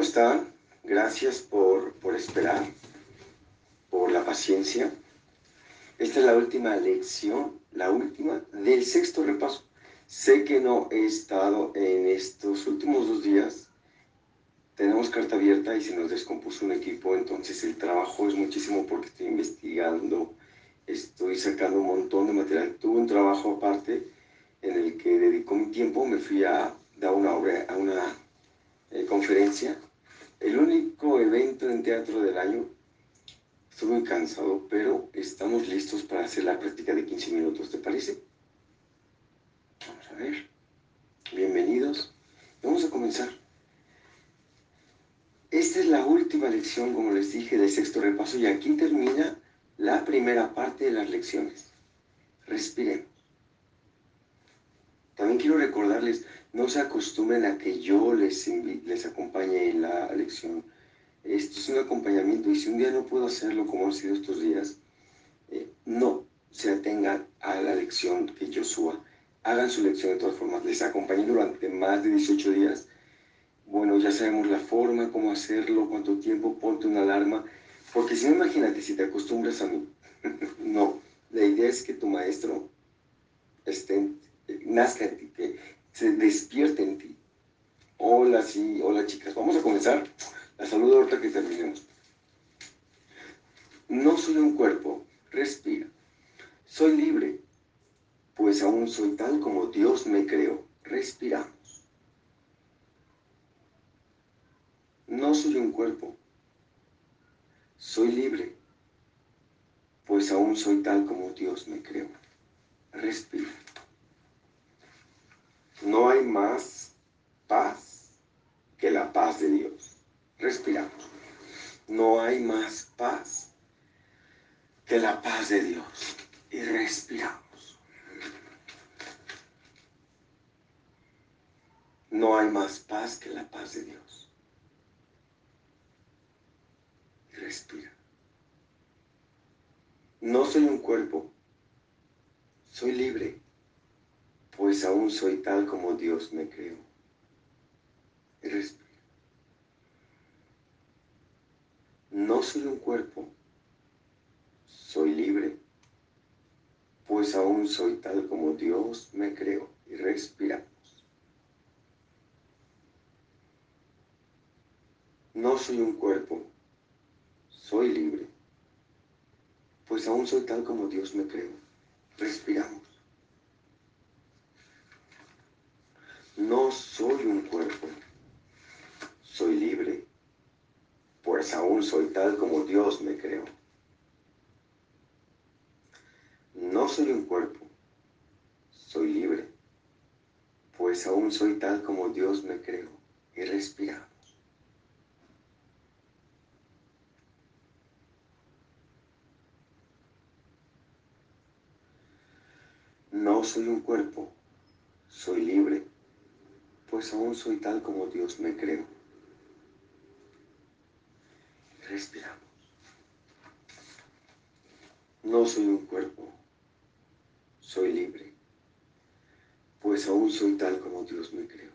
¿Cómo están? Gracias por, por esperar, por la paciencia. Esta es la última lección, la última del sexto repaso. Sé que no he estado en estos últimos dos días. Tenemos carta abierta y se nos descompuso un equipo, entonces el trabajo es muchísimo porque estoy investigando, estoy sacando un montón de material. Tuve un trabajo aparte en el que dedicó mi tiempo, me fui a dar una obra, a una eh, conferencia. El único evento en teatro del año. Estoy muy cansado, pero estamos listos para hacer la práctica de 15 minutos, ¿te parece? Vamos a ver. Bienvenidos. Vamos a comenzar. Esta es la última lección, como les dije, del sexto repaso y aquí termina la primera parte de las lecciones. Respiremos. También quiero recordarles, no se acostumbren a que yo les, les acompañe en la lección. Esto es un acompañamiento y si un día no puedo hacerlo como han sido estos días, eh, no se atengan a la lección que yo suba. Hagan su lección de todas formas. Les acompañé durante más de 18 días. Bueno, ya sabemos la forma, cómo hacerlo, cuánto tiempo, ponte una alarma. Porque si no, imagínate, si te acostumbras a mí. no, la idea es que tu maestro esté, nazca en ti, que se despierte en ti. Hola, sí, hola chicas. Vamos a comenzar. La saludo ahorita que terminemos. No soy un cuerpo, respira. Soy libre, pues aún soy tal como Dios me creó. Respiramos. No soy un cuerpo, soy libre, pues aún soy tal como Dios me creó. Respira. No hay más paz que la paz de Dios. Respiramos. No hay más paz que la paz de Dios. Y respiramos. No hay más paz que la paz de Dios. Respira. No soy un cuerpo. Soy libre pues aún soy tal como Dios me creó. Y respira. No soy un cuerpo, soy libre, pues aún soy tal como Dios me creó. Y respiramos. No soy un cuerpo, soy libre, pues aún soy tal como Dios me creó. Respiramos. No soy un cuerpo, soy libre, pues aún soy tal como Dios me creó. No soy un cuerpo, soy libre, pues aún soy tal como Dios me creó. Y respiramos. No soy un cuerpo, soy libre, pues aún soy tal como Dios me creó. Respiramos. No soy un cuerpo, soy libre, pues aún soy tal como Dios me creó.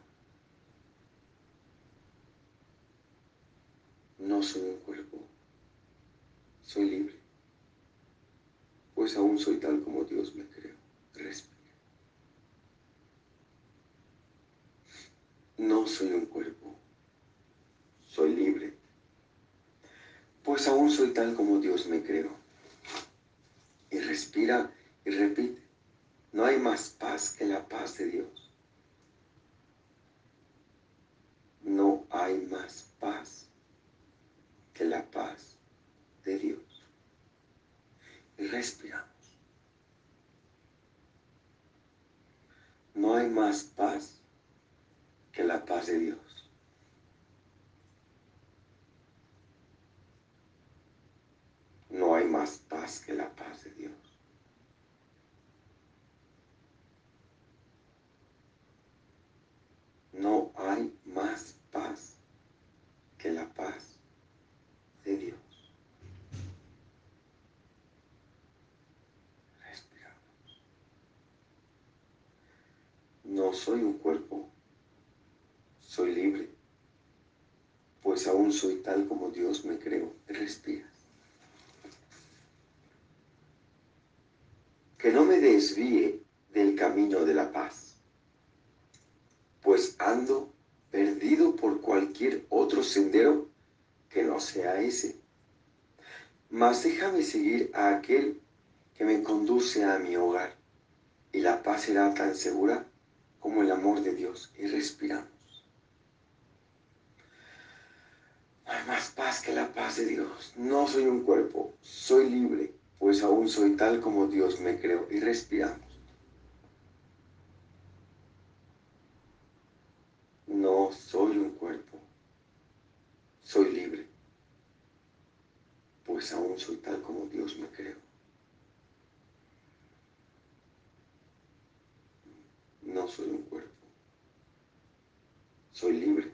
No soy un cuerpo, soy libre, pues aún soy tal como Dios me creó. Respira. No soy un cuerpo, soy libre, pues aún soy tal como Dios me creó. Y respira y repite, no hay más paz que la paz de Dios. No hay más paz que la paz de Dios. Y respiramos. No hay más paz que la de Dios. No hay más paz que la paz de Dios. No hay más paz que la paz de Dios. No soy un cuerpo soy libre, pues aún soy tal como Dios me creó. Respira. Que no me desvíe del camino de la paz, pues ando perdido por cualquier otro sendero que no sea ese. Mas déjame seguir a aquel que me conduce a mi hogar, y la paz será tan segura como el amor de Dios. Y respiramos. No hay más paz que la paz de Dios. No soy un cuerpo, soy libre, pues aún soy tal como Dios me creó. Y respiramos. No soy un cuerpo, soy libre, pues aún soy tal como Dios me creó. No soy un cuerpo, soy libre,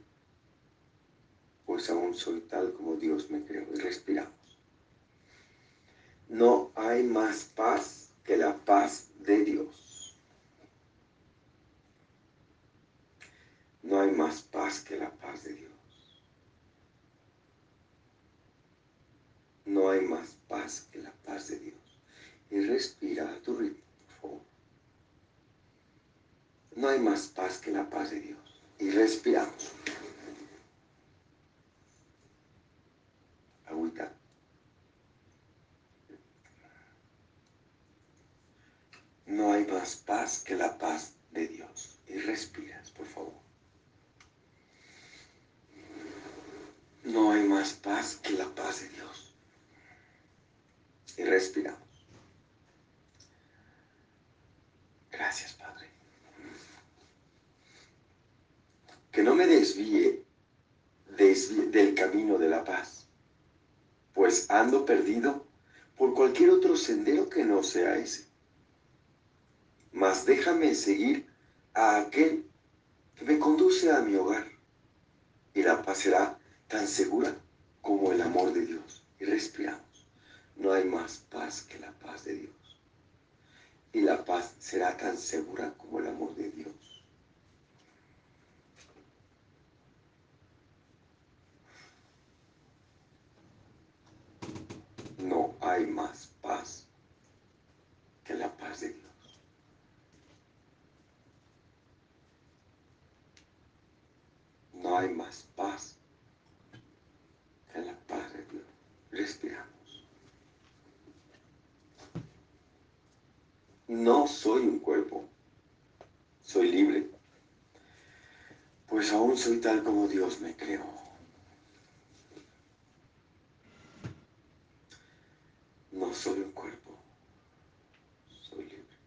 pues aún soy tal como Dios me creó. Y respiramos. No hay más paz que la paz de Dios. No hay más paz que la paz de Dios. No hay más paz que la paz de Dios. Y respira tu ritmo, por favor. No hay más paz que la paz de Dios. Y respiramos. No hay más paz que la paz de Dios. Y respiras, por favor. No hay más paz que la paz de Dios. Y respiramos. Gracias, Padre. Que no me desvíe, del camino de la paz, pues ando perdido por cualquier otro sendero que no sea ese mas déjame seguir a aquel que me conduce a mi hogar, y la paz será tan segura como el amor de Dios. Y respiramos. No hay más paz que la paz de Dios. Y la paz será tan segura como el amor de Dios. No hay más paz que la paz de Dios. no hay más paz que la paz de Dios. Respiramos. No soy un cuerpo, soy libre, pues aún soy tal como Dios me creó. No soy un cuerpo, soy libre,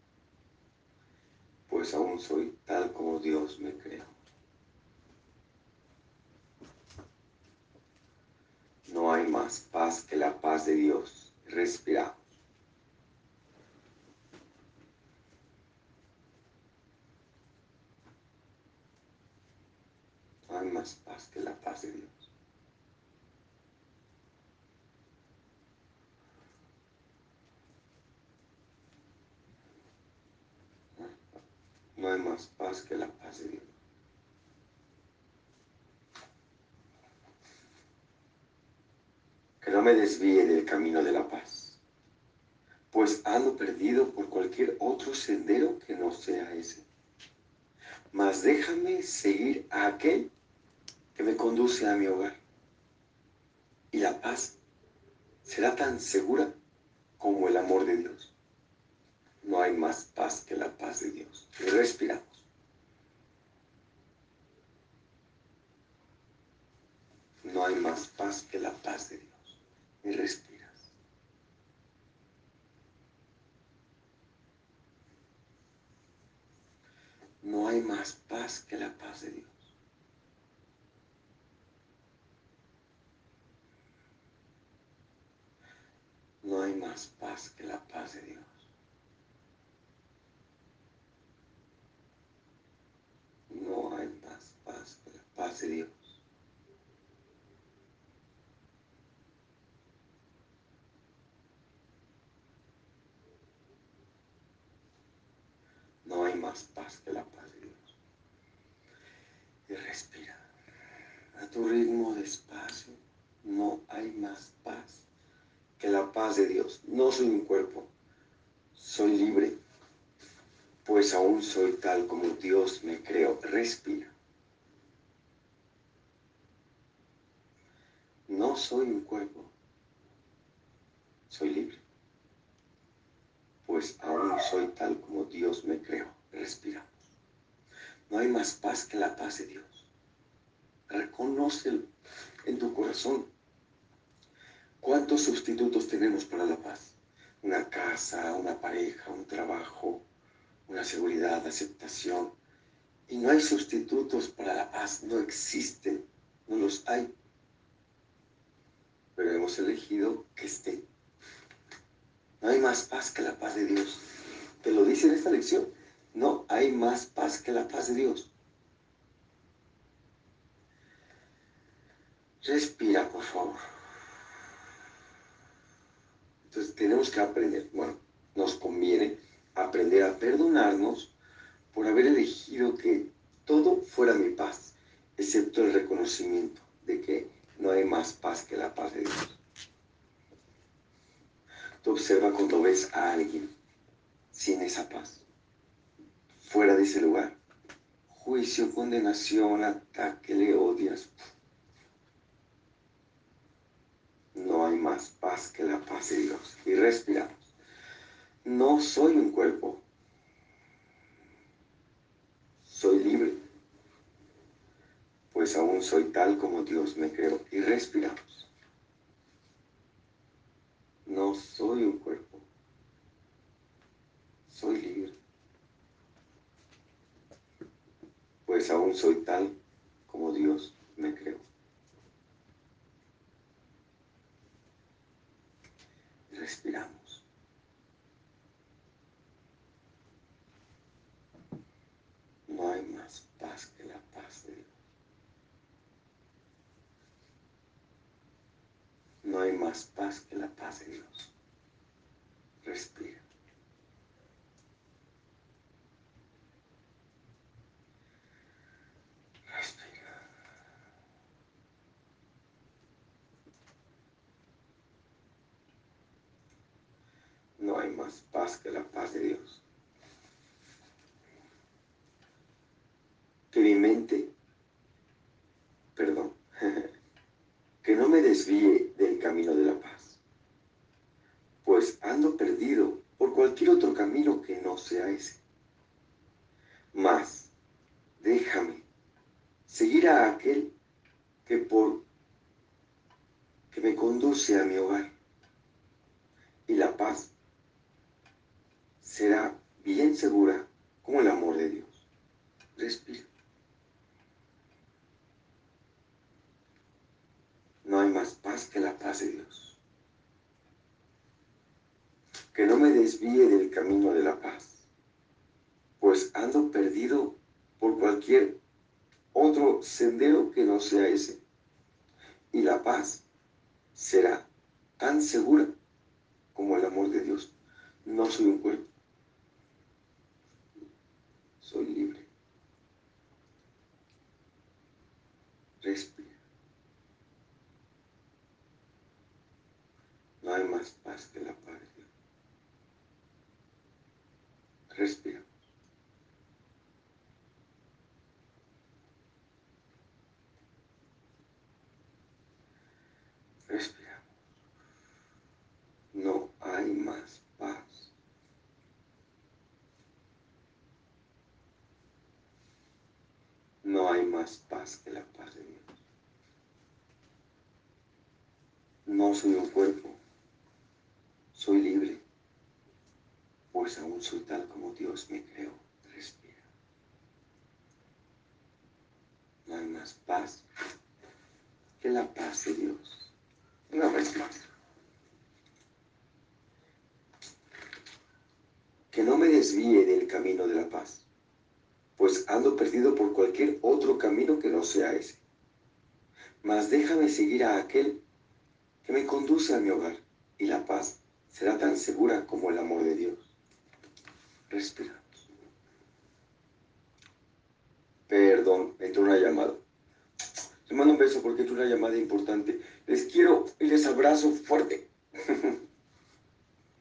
pues aún soy tal como Dios me creó. No hay más paz que la paz de Dios. Respiramos. No hay más paz que la paz de Dios. Paz que la paz de Dios. que no me desvíe del camino de la paz, pues ando perdido por cualquier otro sendero que no sea ese. Mas déjame seguir a aquel que me conduce a mi hogar. Y la paz será tan segura como el amor de Dios. No hay más paz que la paz de Dios. Respiramos. No hay más paz que la paz de Dios y respiras. No hay más paz que la paz de Dios. No hay más paz que la paz de Dios. No hay más paz que la paz de Dios. Más paz que la paz de Dios. Y respira a tu ritmo despacio. no hay más paz que la paz de Dios. No soy un cuerpo, soy libre, pues aún soy tal como Dios me creó. Respira. No soy un cuerpo, soy libre, pues aún soy tal como Dios me creó. Respiramos. No hay más paz que la paz de Dios. Reconócelo en tu corazón. ¿Cuántos sustitutos tenemos para la paz? Una casa, una pareja, un trabajo, una seguridad, aceptación. Y no hay sustitutos para la paz, no existen, no los hay. Pero hemos elegido que esté. No hay más paz que la paz de Dios. Te lo dice en esta lección. No hay más paz que la paz de Dios. Respira, por favor. Entonces tenemos que aprender, bueno, nos conviene aprender a perdonarnos por haber elegido que todo fuera mi paz, excepto el reconocimiento de que no hay más paz que la paz de Dios. Tú observa cuando ves a alguien sin esa paz, fuera de ese lugar. Juicio, condenación, ataque, le odias, no hay más paz que la paz de Dios. Y respiramos. No soy un cuerpo. Soy libre. Pues aún soy tal como Dios me creó. Y respiramos. No soy un cuerpo. Soy libre. Pues aún soy tal como Dios me creó. respiramos. No hay más paz que la paz de Dios. No hay más paz que la paz de Dios. Respira. no hay más paz que paz de Dios. Que mi mente, perdón, que no me desvíe del camino de la paz, pues ando perdido por cualquier otro camino que no sea ese. Más, déjame seguir a aquel que por que me conduce a mi hogar y la paz será bien segura como el amor de Dios. Respira. No hay más paz que la paz de Dios. Que no me desvíe del camino de la paz, pues ando perdido por cualquier otro sendero que no sea ese. Y la paz será tan segura como el amor de Dios. No soy un cuerpo soy libre. Respira. No hay más paz que la paz de Dios. Respira. Respiramos. No hay más no hay paz que la paz de Dios. No soy un cuerpo, soy libre, pues aún soy tal como Dios me creó. Respira. No hay más paz que la paz de Dios. Una vez más. Que no me desvíe del camino de la paz pues ando perdido por cualquier otro camino que no sea ese. Mas déjame seguir a aquel que me conduce a mi hogar, y la paz será tan segura como el amor de Dios. Respiramos. Perdón, entró una llamada. Te mando un beso porque es una llamada importante. Les quiero y les abrazo fuerte.